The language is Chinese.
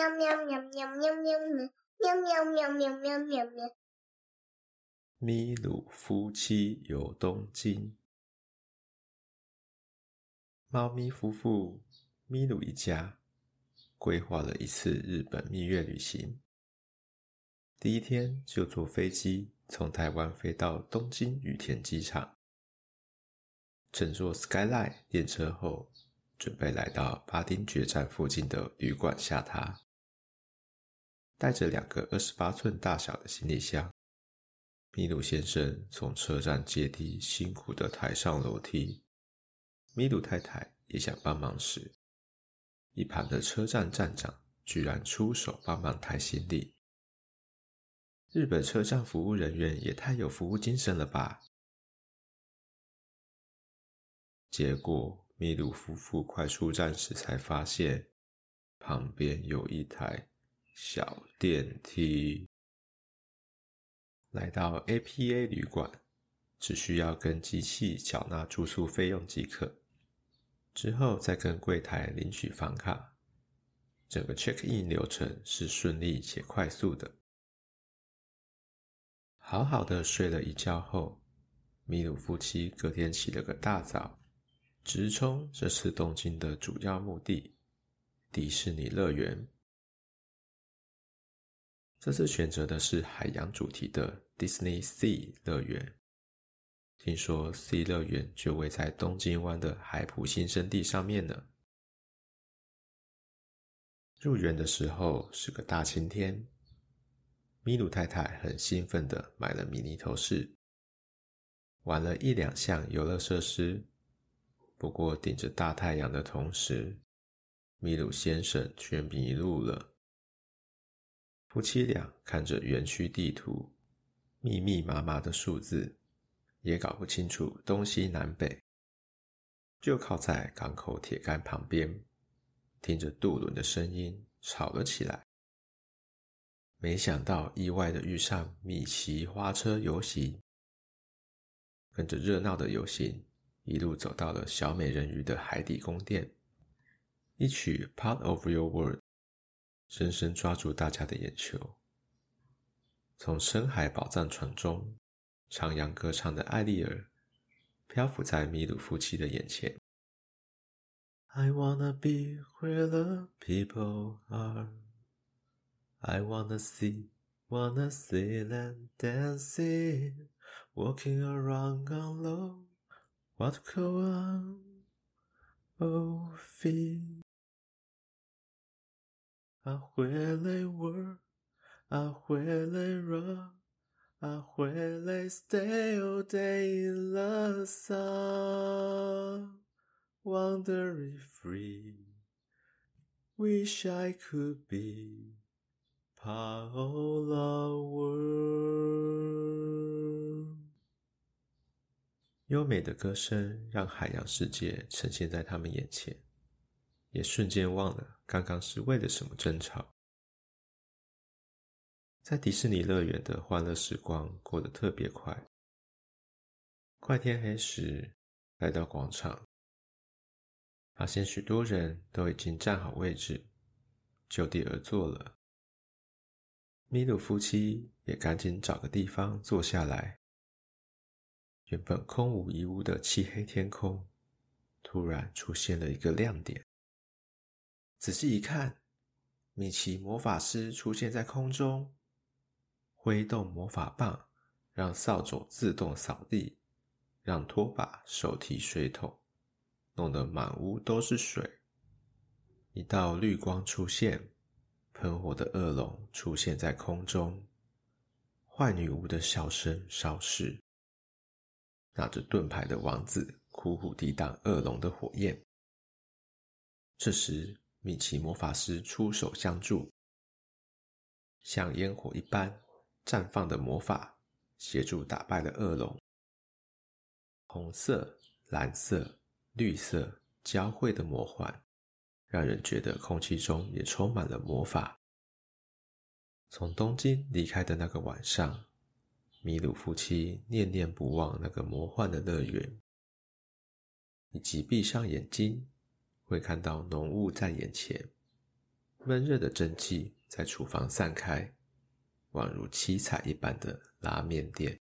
喵喵喵喵喵喵喵喵喵喵喵喵喵。米鲁夫妻游东京。猫咪夫妇米鲁一家规划了一次日本蜜月旅行。第一天就坐飞机从台湾飞到东京羽田机场，乘坐 Skyline 电车后，准备来到巴丁决站附近的旅馆下榻。带着两个二十八寸大小的行李箱，米鲁先生从车站阶梯辛苦地抬上楼梯。米鲁太太也想帮忙时，一旁的车站站长居然出手帮忙抬行李。日本车站服务人员也太有服务精神了吧！结果米鲁夫妇快出站时才发现，旁边有一台小电梯。来到 APA 旅馆，只需要跟机器缴纳住宿费用即可。之后再跟柜台领取房卡，整个 check in 流程是顺利且快速的。好好的睡了一觉后，米鲁夫妻隔天起了个大早，直冲这次东京的主要目的——迪士尼乐园。这次选择的是海洋主题的 Disney Sea 乐园。听说 C 乐园就位在东京湾的海浦新生地上面呢。入园的时候是个大晴天，米鲁太太很兴奋地买了米妮头饰，玩了一两项游乐设施。不过顶着大太阳的同时，米鲁先生却迷路了。夫妻俩看着园区地图，密密麻麻的数字。也搞不清楚东西南北，就靠在港口铁杆旁边，听着渡轮的声音吵了起来。没想到意外的遇上米奇花车游行，跟着热闹的游行一路走到了小美人鱼的海底宫殿，一曲《Part of Your World》深深抓住大家的眼球。从深海宝藏船中。徜徉歌唱的艾丽儿漂浮在米鲁夫妻的眼前。I wanna be where the people are. I wanna see, wanna see them dancing, walking around on low. What go on? Oh, feel. I wanna work, I wanna rock. I wanna stay all day in the sun, wandering free. Wish I could be part of the world. 优美的歌声让海洋世界呈现在他们眼前，也瞬间忘了刚刚是为了什么争吵。在迪士尼乐园的欢乐时光过得特别快。快天黑时，来到广场，发现许多人都已经站好位置，就地而坐了。米鲁夫妻也赶紧找个地方坐下来。原本空无一物的漆黑天空，突然出现了一个亮点。仔细一看，米奇魔法师出现在空中。挥动魔法棒，让扫帚自动扫地，让拖把手提水桶，弄得满屋都是水。一道绿光出现，喷火的恶龙出现在空中，坏女巫的笑声消失，拿着盾牌的王子苦苦抵挡恶龙的火焰。这时，米奇魔法师出手相助，像烟火一般。绽放的魔法协助打败了恶龙。红色、蓝色、绿色交汇的魔幻，让人觉得空气中也充满了魔法。从东京离开的那个晚上，米鲁夫妻念念不忘那个魔幻的乐园，以及闭上眼睛会看到浓雾在眼前，闷热的蒸汽在厨房散开，宛如七彩一般的拉面店。